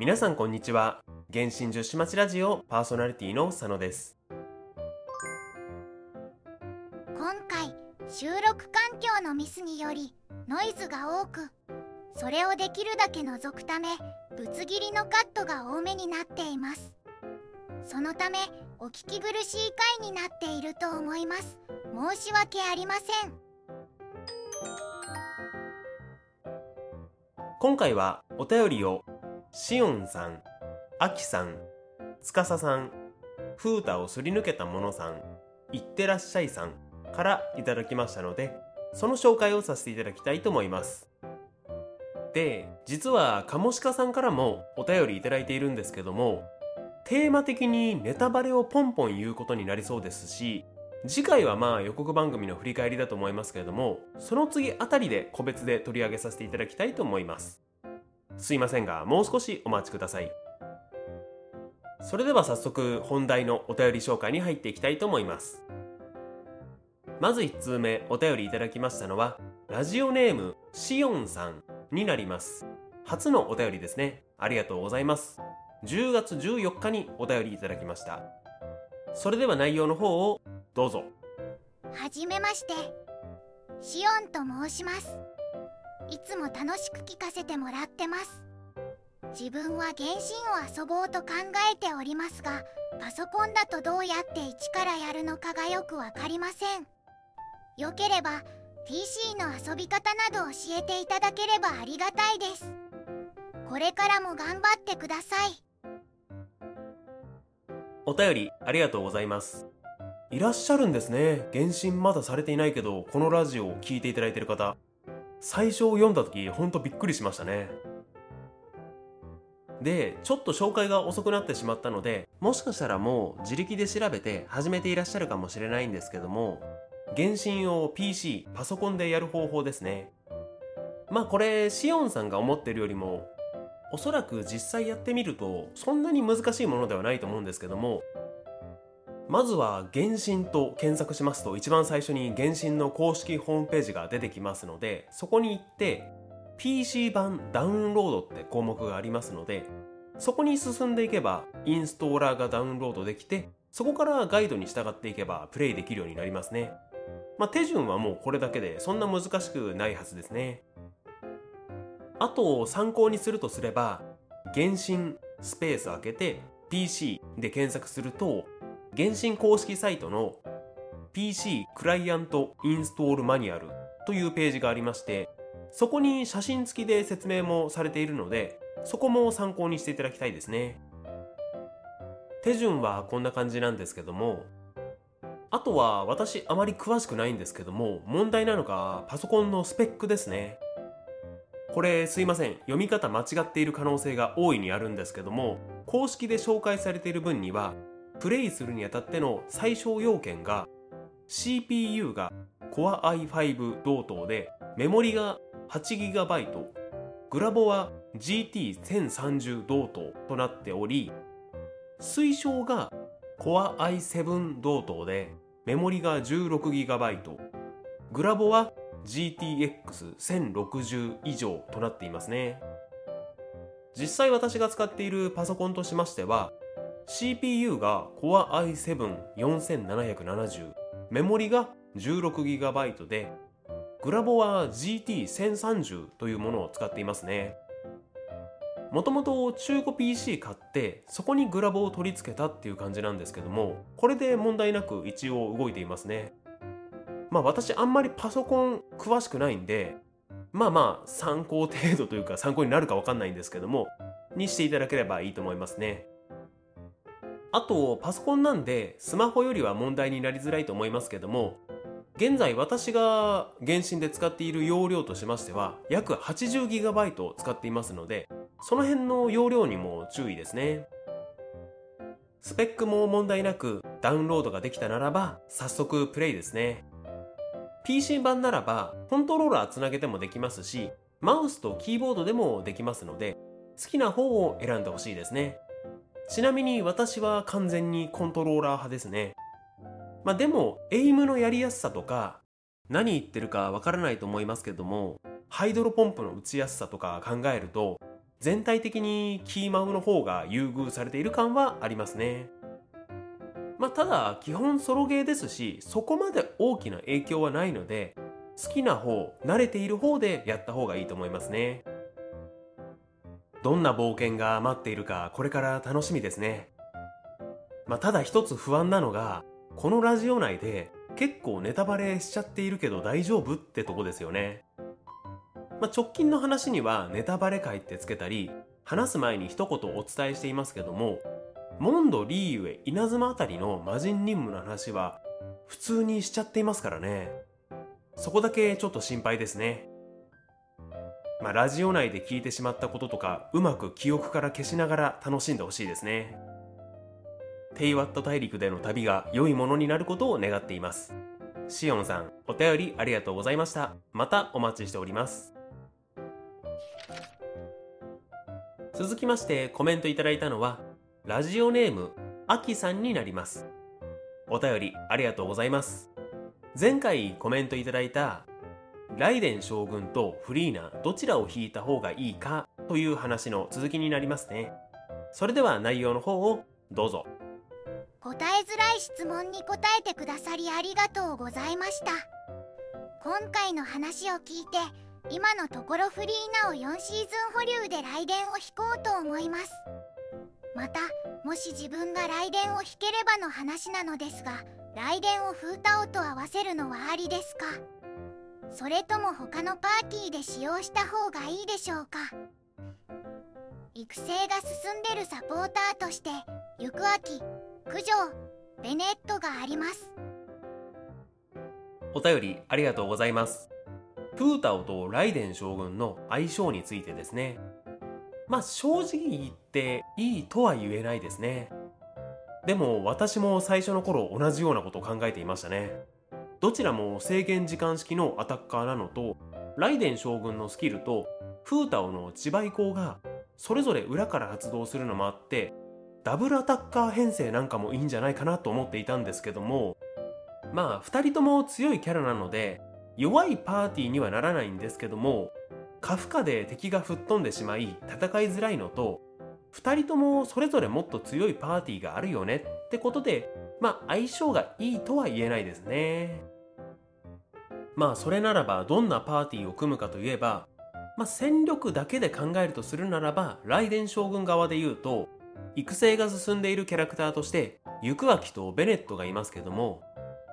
皆さんこんにちは。原神女子町ラジオパーソナリティの佐野です。今回収録環境のミスによりノイズが多くそれをできるだけ除くためぶつ切りのカットが多めになっています。そのためお聞き苦しい回になっていると思います。申し訳ありません。今回はお便りをしおんさん、あきさん、つかささん、風太をすり抜けたものさん、いってらっしゃいさんからいただきましたのでその紹介をさせていただきたいと思います。で実はカモシカさんからもお便りいただいているんですけどもテーマ的にネタバレをポンポン言うことになりそうですし次回はまあ予告番組の振り返りだと思いますけれどもその次あたりで個別で取り上げさせていただきたいと思います。すいませんがもう少しお待ちください。それでは早速本題のお便り紹介に入っていきたいと思います。まず1通目お便りいただきましたのはラジオネームしおんさんになります。初のお便りですね。ありがとうございます。10月14日にお便りいただきました。それでは内容の方をどうぞ。はじめまして。シオンと申します。いつも楽しく聞かせてもらってます。自分は原神を遊ぼうと考えておりますがパソコンだとどうやって一からやるのかがよくわかりません。よければ PC の遊び方など教えていただければありがたいです。これからも頑張ってください。お便りありがとうございます。いらっしゃるんですね。原神まだされていないけどこのラジオを聴いていただいている方。最初を読んだ時ほんとびっくりしましたね。でちょっと紹介が遅くなってしまったのでもしかしたらもう自力で調べて始めていらっしゃるかもしれないんですけども原神を PC パソコンでやる方法ですね。まあこれシオンさんが思ってるよりもおそらく実際やってみるとそんなに難しいものではないと思うんですけどもまずは「原神」と検索しますと一番最初に原神の公式ホームページが出てきますのでそこに行って PC 版ダウンロードって項目がありますのでそこに進んでいけばインストーラーがダウンロードできてそこからガイドに従っていけばプレイできるようになりますね。まあ手順はもうこれだけでそんな難しくないはずですね。あと参考にするとすれば原神スペース開けて PC で検索すると原神公式サイトの PC クライアントインストールマニュアルというページがありましてそこに写真付きで説明もされているのでそこも参考にしていただきたいですね。手順はこんな感じなんですけどもあとは私あまり詳しくないんですけども問題なのがパソコンのスペックですね。これすいません読み方間違っている可能性が大いにあるんですけども公式で紹介されている分にはプレイするにあたっての最小要件が CPU が Core i5 同等でメモリが 8GB グラボは GT1030 同等となっており推奨が Core i7 同等でメモリが 16GB グラボは GTX1060 以上となっていますね。実際私が使っているパソコンとしましては CPU が Core i7-4770 メモリが 16GB でグラボは GT1030 というものを使っていますね。もともと中古 PC 買ってそこにグラボを取り付けたっていう感じなんですけどもこれで問題なく一応動いていますね。まあ私あんまりパソコン詳しくないんでまあまあ参考程度というか参考になるかわかんないんですけどもにしていただければいいと思いますね。あとパソコンなんでスマホよりは問題になりづらいと思いますけども現在私が原神で使っている容量としましては約 80GB 使っていますのでその辺の容量にも注意ですね。スペックも問題なくダウンロードができたならば早速プレイですね。PC 版ならばコントローラーつなげてもできますしマウスとキーボードでもできますので好きな方を選んでほしいですね。ちなみに私は完全にコントローラー派ですねまあでもエイムのやりやすさとか何言ってるかわからないと思いますけどもハイドロポンプの打ちやすさとか考えると全体的にキーマウの方が優遇されている感はありますね。まあ、ただ基本ソロゲーですしそこまで大きな影響はないので好きな方慣れている方でやった方がいいと思いますねどんな冒険が待っているかこれから楽しみですね。まあ、ただ一つ不安なのがこのラジオ内で結構ネタバレしちゃっているけど大丈夫ってとこですよね。まあ、直近の話にはネタバレ会ってつけたり話す前に一言お伝えしていますけどもモンド・リーウェ稲妻あたりの魔人任務の話は普通にしちゃっていますからね。そこだけちょっと心配ですね。まあラジオ内で聞いてしまったこととかうまく記憶から消しながら楽しんでほしいですね。テイワット大陸での旅が良いものになることを願っています。シオンさんお便りありがとうございました。またお待ちしております。続きましてコメントいただいたのはラジオネームあきさんになります。お便りありがとうございます。前回コメントいただいたライデン将軍とフリーナどちらを引いた方がいいかという話の続きになりますね。それでは内容の方をどうぞ。答えづらい質問に答えてくださりありがとうございました。今回の話を聞いて今のところフリーナを4シーズン保留で雷電を引こうと思います。またもし自分が雷電を引ければの話なのですが雷電を風タオと合わせるのはありですか？それとも他のパーティーで使用した方がいいでしょうか？育成が進んでるサポーターとして行く秋九条ベネットがあります。お便りありがとうございます。プータオとライデン将軍の相性についてですね。まあ正直言っていいとは言えないですね。でも私も最初の頃同じようなことを考えていましたね。どちらも制限時間式のアタッカーなのとライデン将軍のスキルとフータオの自倍光がそれぞれ裏から発動するのもあってダブルアタッカー編成なんかもいいんじゃないかなと思っていたんですけどもまあ2人とも強いキャラなので弱いパーティーにはならないんですけども過負荷で敵が吹っ飛んでしまい戦いづらいのと2人ともそれぞれもっと強いパーティーがあるよねってことでまあ相性がいいとは言えないですね。まあそれならばどんなパーティーを組むかといえばまあ戦力だけで考えるとするならば雷電将軍側で言うと育成が進んでいるキャラクターとして行く秋とベネットがいますけども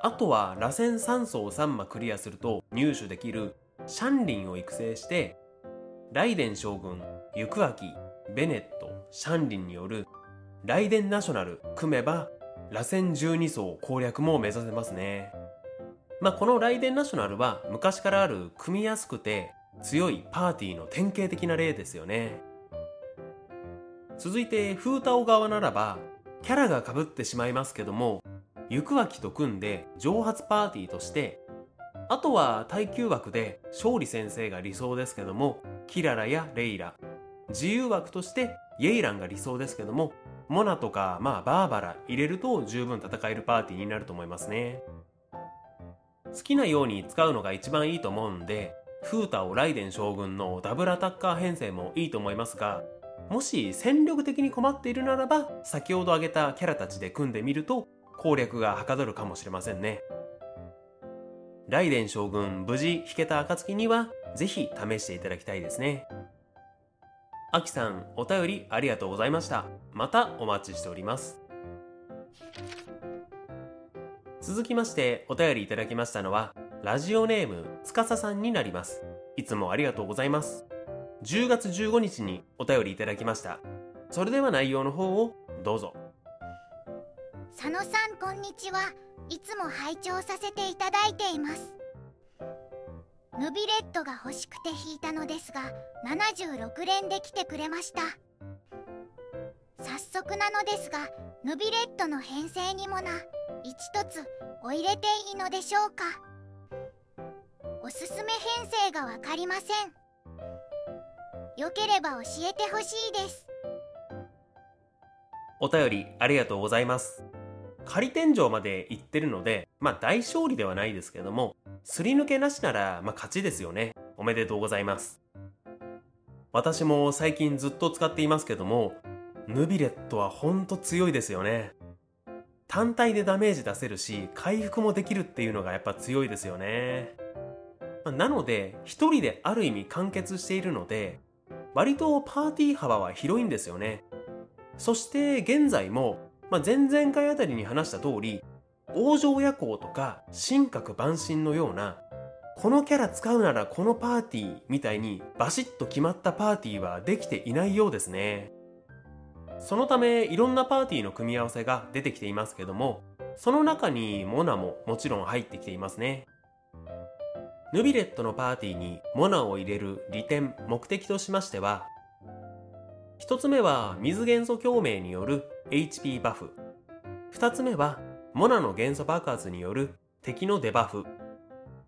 あとは螺旋3層3マクリアすると入手できるシャンリンを育成してライデン将軍、行く秋、ベネット、シャンリンによるライデンナショナル組めば螺旋12層攻略も目指せますね。まあこのライデンナショナルは昔からある組みやすくて強いパーティーの典型的な例ですよね。続いてフータオ側ならばキャラが被ってしまいますけども行く秋と組んで蒸発パーティーとしてあとは耐久枠で勝利先生が理想ですけどもキララやレイラ自由枠としてイェイランが理想ですけどもモナとかまあバーバラ入れると十分戦えるパーティーになると思いますね好きなように使うのが一番いいと思うんでフータをライデン将軍のダブルアタッカー編成もいいと思いますがもし戦力的に困っているならば先ほど挙げたキャラたちで組んでみると攻略がはかどるかもしれませんね。ライデン将軍無事引けた暁にはぜひ試していただきたいですね。あきさんお便りありがとうございました。またお待ちしております。続きましてお便りいただきましたのはラジオネームつかささんになります。いつもありがとうございます。10月15日にお便りいただきました。それでは内容の方をどうぞ。佐野さんこんにちは。いつも拝聴させていただいています。ヌビレットが欲しくて引いたのですが76連で来てくれました。早速なのですがヌビレットの編成にもな1つお入れていいのでしょうか？おすすめ編成が分かりませんよければ教えてほしいですお便りありがとうございます仮天井まで行ってるので、まあ大勝利ではないですけども、すり抜けなしなら、まあ勝ちですよね。おめでとうございます。私も最近ずっと使っていますけども、ヌビレットはほんと強いですよね。単体でダメージ出せるし、回復もできるっていうのがやっぱ強いですよね。なので、一人である意味完結しているので、割とパーティー幅は広いんですよね。そして現在も、まあ、前々回あたりに話した通り、往生夜行とか神格万神のようなこのキャラ使うならこのパーティーみたいにバシッと決まったパーティーはできていないようですね。そのためいろんなパーティーの組み合わせが出てきていますけども、その中にモナももちろん入ってきていますね。ヌビレットのパーティーにモナを入れる利点、目的としましては、一つ目は水元素共鳴による HP バフ。二つ目はモナの元素爆発による敵のデバフ。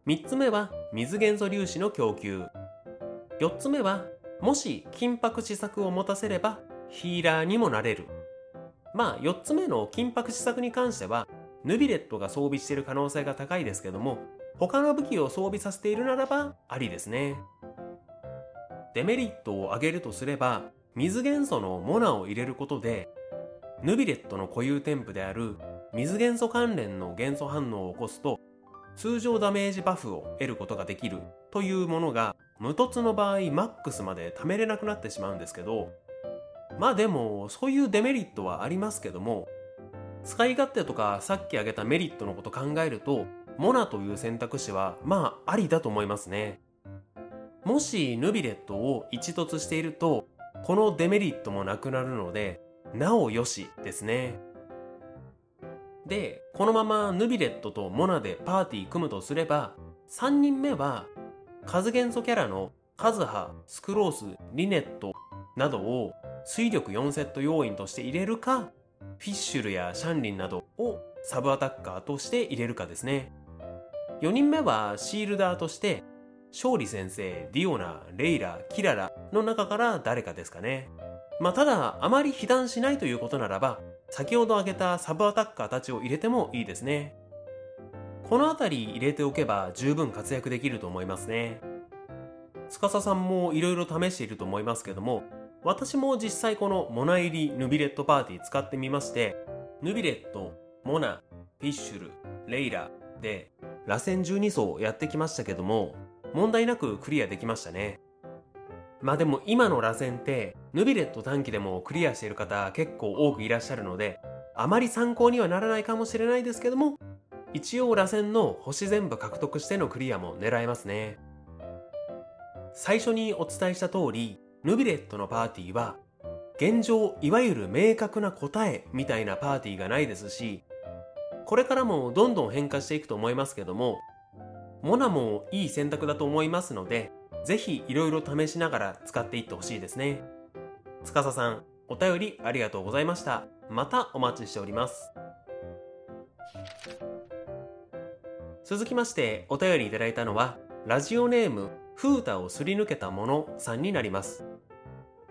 3つ目は水元素粒子の供給4つ目はもし金箔試作を持たせればヒーラーにもなれる。まあ4つ目の金箔試作に関してはヌビレットが装備している可能性が高いですけども他の武器を装備させているならばありですね。デメリットを挙げるとすれば水元素のモナを入れることでヌビレットの固有添付である水元素関連の元素反応を起こすと通常ダメージバフを得ることができるというものが無凸の場合マックスまで貯めれなくなってしまうんですけどまあでもそういうデメリットはありますけども使い勝手とかさっき挙げたメリットのこと考えるとモナという選択肢はまあありだと思いますね。もしヌビレットを一突しているとこのデメリットもなくなるのでなおよしですね。で、このままヌビレットとモナでパーティー組むとすれば、3人目は、数元素キャラのカズハ、スクロース、リネットなどを水力4セット要員として入れるか、フィッシュルやシャンリンなどをサブアタッカーとして入れるかですね。4人目はシールダーとして、勝利先生、ディオナ、レイラ、キララの中から誰かですかね。まあ、ただ、あまり被弾しないということならば、先ほど挙げたサブアタッカーたちを入れてもいいですね。この辺り入れておけば十分活躍できると思いますね。司さんも色々試していると思いますけども、私も実際このモナ入りヌビレットパーティー使ってみまして、ヌビレット、モナ、フィッシュル、レイラで、螺旋12層やってきましたけども、問題なくクリアできましたね。まあでも今の螺旋ってヌビレット短期でもクリアしている方結構多くいらっしゃるのであまり参考にはならないかもしれないですけども一応螺旋の星全部獲得してのクリアも狙えますね最初にお伝えした通りヌビレットのパーティーは現状いわゆる明確な答えみたいなパーティーがないですしこれからもどんどん変化していくと思いますけどもモナもいい選択だと思いますのでぜひいろいろ試しながら使っていってほしいですね。つかささん、お便りありがとうございました。またお待ちしております。続きましてお便りいただいたのは、ラジオネーム、フータをすり抜けたものさんになります。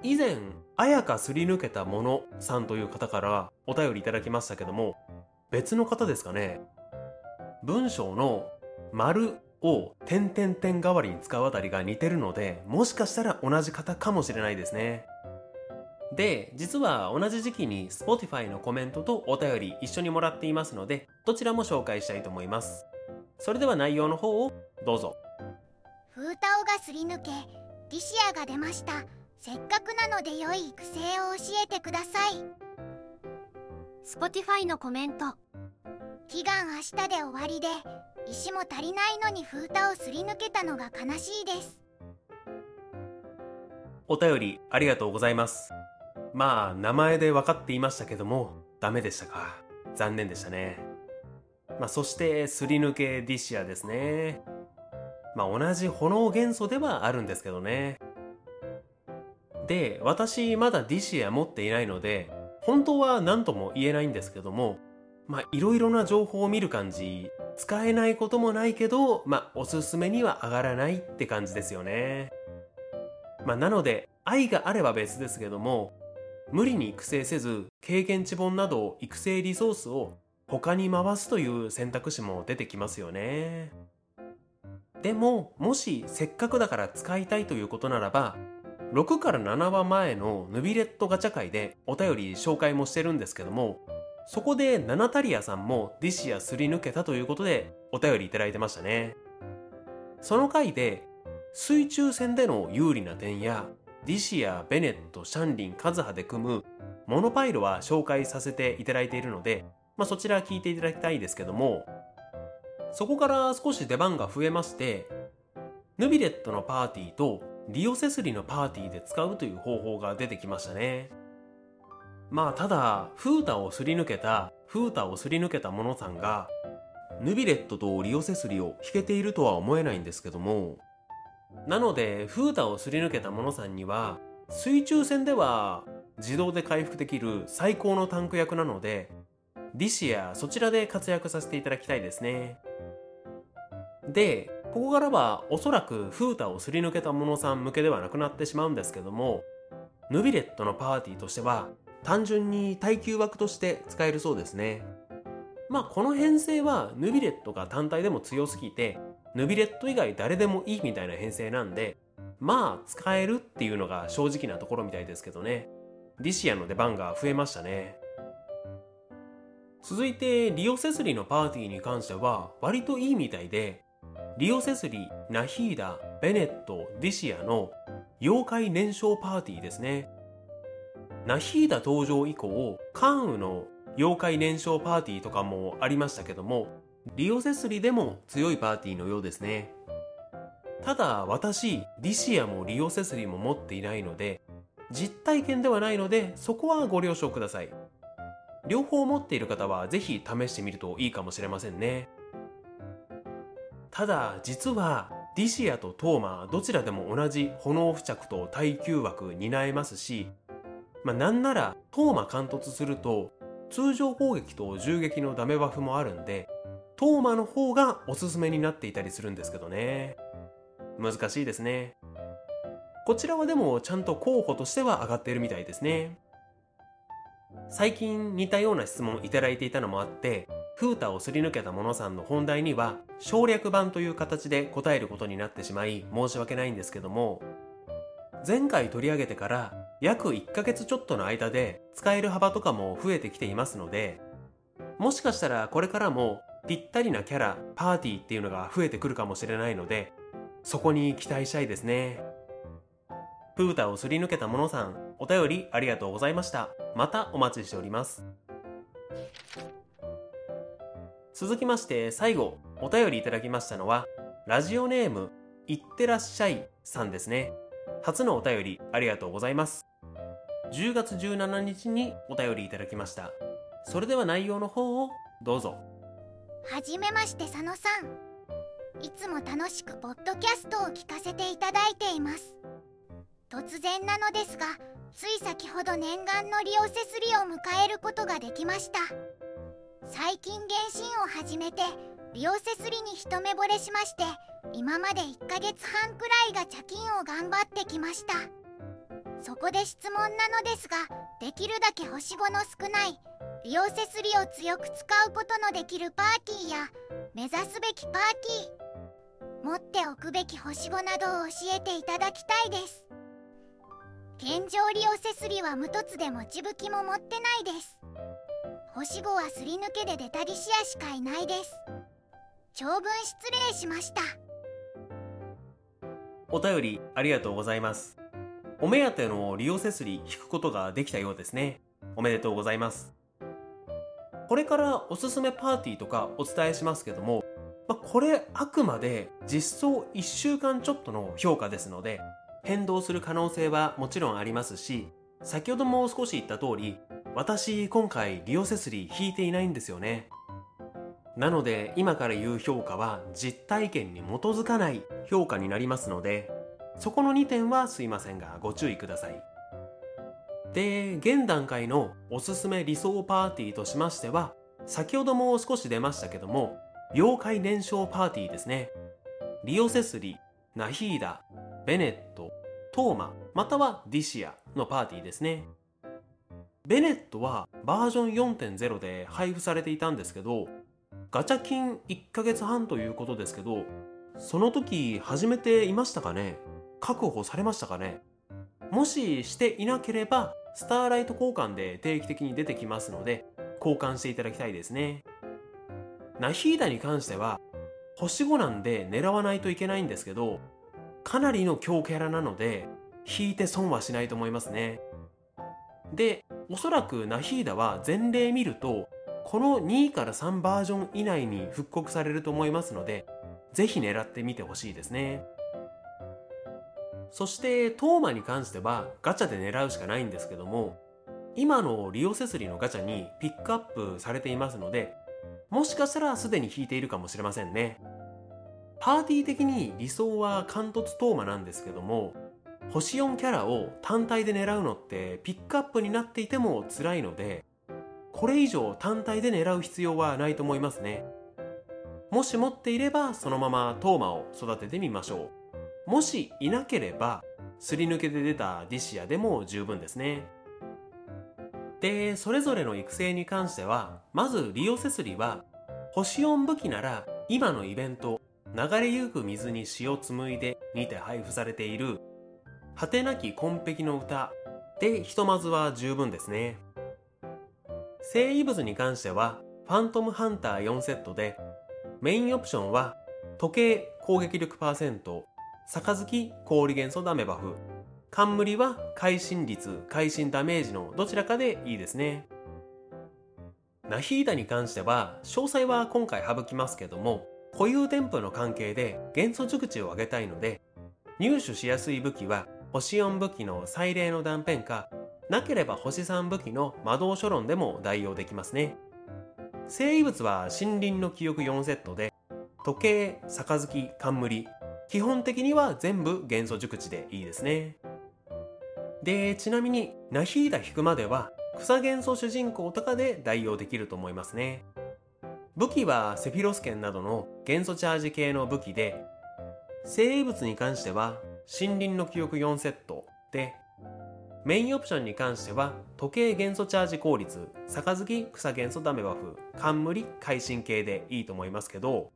以前、あやかすり抜けたものさんという方からお便りいただきましたけども、別の方ですかね？文章の丸を点々点代わりに使うあたりが似てるので、もしかしたら同じ方かもしれないですね。で、実は同じ時期に Spotify のコメントとお便り一緒にもらっていますので、どちらも紹介したいと思います。それでは内容の方をどうぞ。風タオがすり抜け、ディシアが出ました。せっかくので良い育成を教えてください。Spotify のコメント。祈願明日で終わりで、石も足りないのに風太をすり抜けたのが悲しいです。お便りありがとうございます。まあ名前で分かっていましたけどもダメでしたか？残念でしたね。まあそしてすり抜けディシアですね。まあ同じ炎元素ではあるんですけどねで私まだディシア持っていないので本当は何とも言えないんですけどもまあいろいろな情報を見る感じ使えないこともないけど、まあ、おすすめには上がらないって感じですよね。まあ、なので、愛があれば別ですけども、無理に育成せず、経験値本など育成リソースを他に回すという選択肢も出てきますよね。でも、もしせっかくだから使いたいということならば、6から7話前のヌビレットガチャ会でお便り紹介もしてるんですけども、そこでナナタリアさんもディシアすり抜けたということでお便りいただいてましたね。その回で水中戦での有利な点やディシア、ベネット、シャンリン、カズハで組むモノパイロは紹介させていただいているので、まあ、そちら聞いていただきたいですけども、そこから少し出番が増えまして、ヌビレットのパーティーとリオセスリのパーティーで使うという方法が出てきましたね。まあただ、フータをすり抜けた、フータをすり抜けたモノさんが、ヌビレットとリオセスリを引けているとは思えないんですけども、なので、フータをすり抜けたモノさんには、水中戦では自動で回復できる最高のタンク役なので、ディシアそちらで活躍させていただきたいですね。で、ここからはおそらくフータをすり抜けた者さん向けではなくなってしまうんですけども、ヌビレットのパーティーとしては単純に耐久枠として使えるそうですね。まあこの編成はヌビレットが単体でも強すぎて、ヌビレット以外誰でもいいみたいな編成なんで、まあ使えるっていうのが正直なところみたいですけどね。ディシアの出番が増えましたね。続いてリオセスリのパーティーに関しては割といいみたいでリオセスリ、ナヒーダ、ベネット、ディシアの妖怪燃焼パーティーですね。ナヒーダ登場以降、カンウの妖怪燃焼パーティーとかもありましたけども、リオセスリでも強いパーティーのようですね。ただ私、ディシアもリオセスリも持っていないので、実体験ではないので、そこはご了承ください。両方持っている方はぜひ試してみるといいかもしれませんね。ただ、実は、ディシアとトーマどちらでも同じ炎付着と耐久枠担えますし、まあ、なんならトーマ貫突すると通常攻撃と銃撃のダメバフもあるんでトーマの方がおすすめになっていたりするんですけどね難しいですねこちらはでもちゃんと候補としては上がっているみたいですね。最近似たような質問いただいていたのもあって、フータをすり抜けたモノさんの本題には省略版という形で答えることになってしまい申し訳ないんですけども、前回取り上げてから約1ヶ月ちょっとの間で使える幅とかも増えてきていますので、もしかしたらこれからもぴったりなキャラ、パーティーっていうのが増えてくるかもしれないので、そこに期待したいですね。プータをすり抜けた者さん、お便りありがとうございました。またお待ちしております。続きまして最後、お便りいただきましたのは、ラジオネーム、いってらっしゃいさんですね。初のお便りありがとうございます。10月17日にお便りいただきました。それでは内容の方をどうぞ。はじめまして佐野さん。いつも楽しくポッドキャストを聞かせていただいています。突然なのですがつい先ほど念願のリオセスリを迎えることができました最近原神を始めてリオセスリに一目惚れしまして今まで1ヶ月半くらいが貯金を頑張ってきました。そこで質問なのですができるだけ星5の少ないリオセスリを強く使うことのできるパーティーや目指すべきパーティー持っておくべき星5などを教えていただきたいです。健常利用セスリは無凸で持ち武器も持ってないです。星5はすり抜けでデタリシアしかいないです。長文失礼しました。お便りありがとうございます。お目当てのリオセスリ引くことができたようですね。おめでとうございます。これからおすすめパーティーとかお伝えしますけども、まあ、これあくまで実装1週間ちょっとの評価ですので変動する可能性はもちろんありますし、先ほども少し言った通り、私今回リオセスリ引いていないんですよね。なので今から言う評価は実体験に基づかない評価になりますので、そこの2点はすいませんがご注意ください。で、現段階のおすすめ理想パーティーとしましては、先ほども少し出ましたけども、妖怪燃焼パーティーですね。リオセスリ、ナヒーダ、ベネット、トーマ、またはディシアのパーティーですね。ベネットはバージョン4.0で配布されていたんですけど、ガチャ金1ヶ月半ということですけど、その時始めていましたかね？確保されましたかね？もししていなければスターライト交換で定期的に出てきますので交換していただきたいですね。ナヒーダに関しては星5なんで狙わないといけないんですけどかなりの強キャラなので引いて損はしないと思いますね。でおそらくナヒーダは前例見るとこの2から3バージョン以内に復刻されると思いますのでぜひ狙ってみてほしいですね。そしてトーマに関してはガチャで狙うしかないんですけども今のリオセスリのガチャにピックアップされていますのでもしかしたらすでに引いているかもしれませんね。パーティー的に理想は関突トーマなんですけども星4キャラを単体で狙うのってピックアップになっていても辛いのでこれ以上単体で狙う必要はないと思いますね。もし持っていればそのままトーマを育ててみましょう。もしいなければすり抜けで出たディシアでも十分ですね。でそれぞれの育成に関してはまずリオセスリは星4武器なら今のイベント流れゆく水に塩紡いでにて配布されている果てなき紺碧の歌。でひとまずは十分ですね。生異物に関してはファントムハンター4セットでメインオプションは時計攻撃力パーセント杯氷元素ダメバフ。冠は会心率会心ダメージのどちらかでいいですね。ナヒーダに関しては詳細は今回省きますけども固有添付の関係で元素熟知を上げたいので入手しやすい武器は星4武器の最霊の断片かなければ星3武器の魔導書論でも代用できますね。生物は森林の記憶4セットで時計杯冠基本的には全部元素熟知でいいですね。でちなみにナヒーダ引くまでは草元素主人公とかで代用できると思いますね。武器はセフィロス剣などの元素チャージ系の武器で生物に関しては森林の記憶4セットでメインオプションに関しては時計元素チャージ効率杯草元素ダメバフ冠会心系でいいと思いますけど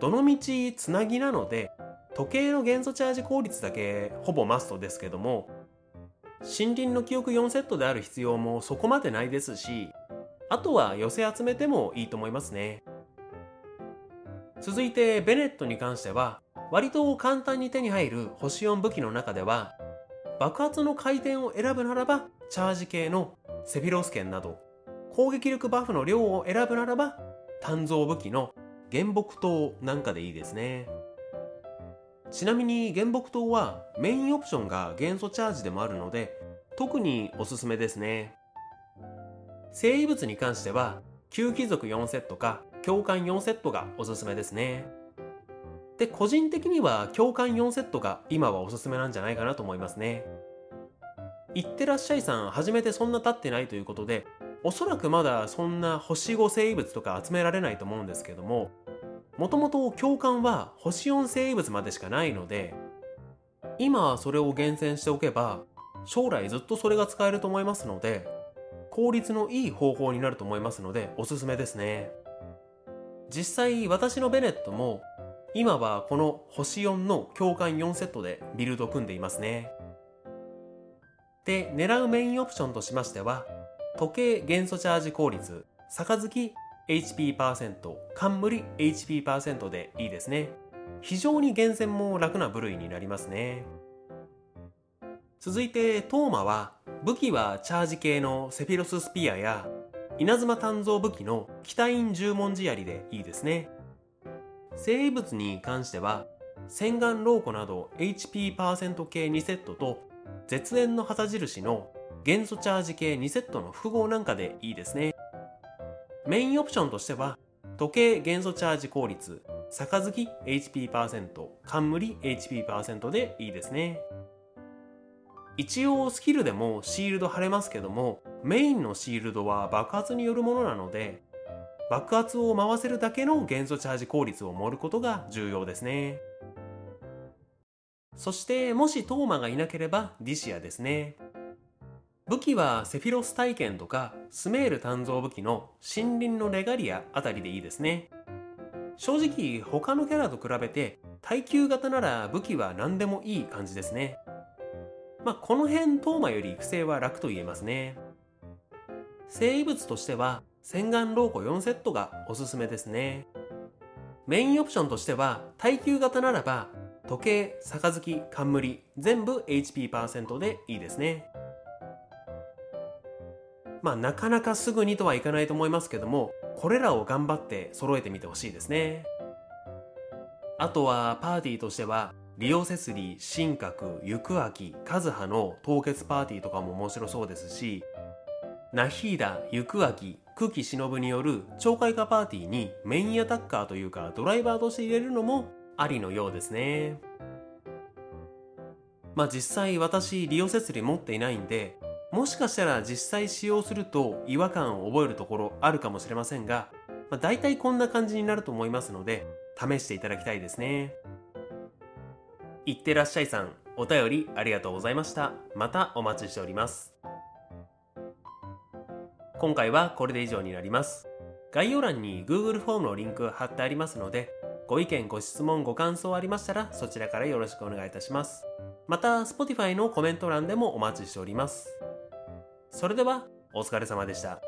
どのみちつなぎなので時計の元素チャージ効率だけほぼマストですけども森林の記憶4セットである必要もそこまでないですしあとは寄せ集めてもいいと思いますね。続いてベネットに関しては割と簡単に手に入る星4武器の中では爆発の回転を選ぶならばチャージ系のセフィロス剣など攻撃力バフの量を選ぶならば鍛造武器の原木刀なんかでいいですね。ちなみに原木刀はメインオプションが元素チャージでもあるので特におすすめですね。生異物に関しては吸気族4セットか強姦4セットがおすすめですね。で個人的には共感4セットが今はおすすめなんじゃないかなと思いますね。いってらっしゃいさん初めてそんな経ってないということでおそらくまだそんな星5生物とか集められないと思うんですけどももともと共感は星4生物までしかないので今それを厳選しておけば将来ずっとそれが使えると思いますので効率のいい方法になると思いますのでおすすめですね。実際私のベネットも今はこの星4の共感4セットでビルド組んでいますね。で、狙うメインオプションとしましては、時計元素チャージ効率、杯 HP%、冠 HP% でいいですね。非常に厳選も楽な部類になりますね。続いて、トーマは、武器はチャージ系のセフィロススピアや、稲妻鍛造武器の北院十文字槍でいいですね。生物に関しては洗顔ローコなど HP% 系2セットと絶縁の旗印の元素チャージ系2セットの複合なんかでいいですね。メインオプションとしては時計元素チャージ効率杯 HP% 冠 HP% でいいですね。一応スキルでもシールド貼れますけどもメインのシールドは爆発によるものなので爆発を回せるだけの元素チャージ効率を盛ることが重要ですね。そしてもしトーマがいなければディシアですね。武器はセフィロス体験とかスメール鍛造武器の森林のレガリアあたりでいいですね。正直他のキャラと比べて耐久型なら武器は何でもいい感じですね。まあ、この辺トーマより不正は楽と言えますね。生物としては洗顔ローコ4セットがおすすめですね。メインオプションとしては耐久型ならば時計、杯、冠全部 HP パーセントでいいですね。まあなかなかすぐにとはいかないと思いますけどもこれらを頑張って揃えてみてほしいですね。あとはパーティーとしてはリオセスリー、神格、行く秋、カズハの凍結パーティーとかも面白そうですしナヒーダ、行秋、久喜忍による超開花パーティーにメインアタッカーというかドライバーとして入れるのもありのようですね。まあ実際私リオセスリ持っていないんでもしかしたら実際使用すると違和感を覚えるところあるかもしれませんが、まあ、大体こんな感じになると思いますので試していただきたいですね。いってらっしゃいさん、お便りありがとうございました。またお待ちしております。今回はこれで以上になります。概要欄に Google フォームのリンク貼ってありますので、ご意見、ご質問、ご感想ありましたらそちらからよろしくお願いいたします。また、Spotify のコメント欄でもお待ちしております。それでは、お疲れ様でした。